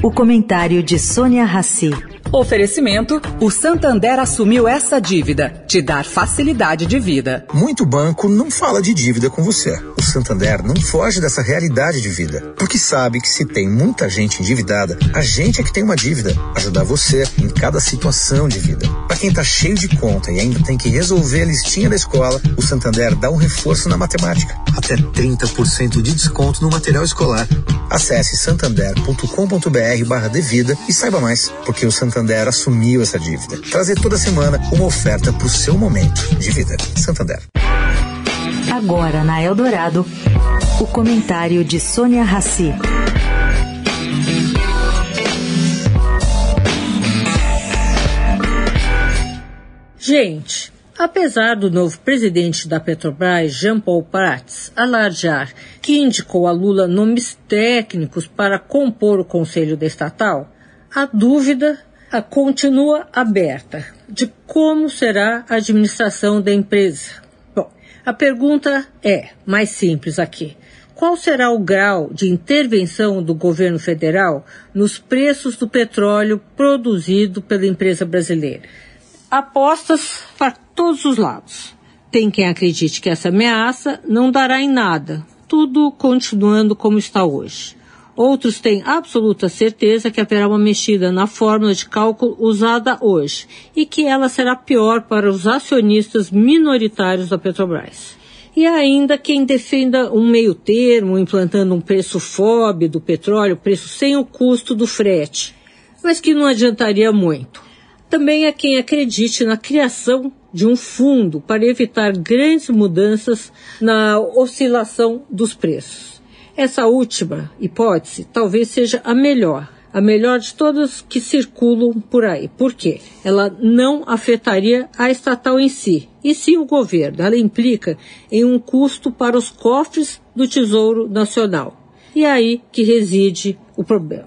O comentário de Sônia Rassi. Oferecimento: o Santander assumiu essa dívida, te dar facilidade de vida. Muito banco não fala de dívida com você. O Santander não foge dessa realidade de vida, porque sabe que se tem muita gente endividada, a gente é que tem uma dívida. Ajudar você em cada situação de vida. Para quem tá cheio de conta e ainda tem que resolver a listinha da escola, o Santander dá um reforço na matemática. Até 30% de desconto no material escolar. Acesse santander.com.br barra devida e saiba mais, porque o Santander Santander assumiu essa dívida. Trazer toda semana uma oferta para o seu momento de vida. Santander. Agora na Eldorado, o comentário de Sônia Rassi. Gente, apesar do novo presidente da Petrobras, Jean Paul Prats, alardear que indicou a Lula nomes técnicos para compor o conselho da estatal, a dúvida continua aberta de como será a administração da empresa. A pergunta é mais simples aqui. Qual será o grau de intervenção do governo federal nos preços do petróleo produzido pela empresa brasileira? Apostas para todos os lados. Tem quem acredite que essa ameaça não dará em nada, tudo continuando como está hoje. Outros têm absoluta certeza que haverá uma mexida na fórmula de cálculo usada hoje e que ela será pior para os acionistas minoritários da Petrobras. E ainda quem defenda um meio termo, implantando um preço FOB do petróleo, preço sem o custo do frete, mas que não adiantaria muito. Também há quem acredite na criação de um fundo para evitar grandes mudanças na oscilação dos preços. Essa última hipótese talvez seja a melhor, a melhor de todas que circulam por aí. Por quê? Ela não afetaria a estatal em si, e sim o governo. Ela implica em um custo para os cofres do Tesouro Nacional. E é aí que reside o problema.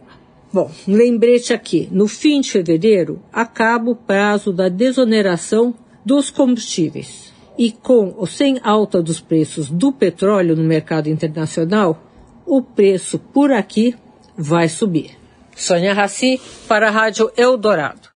Bom, lembrete aqui, no fim de fevereiro acaba o prazo da desoneração dos combustíveis. E com ou sem alta dos preços do petróleo no mercado internacional, o preço por aqui vai subir. Sônia Raci, para a Rádio Eldorado.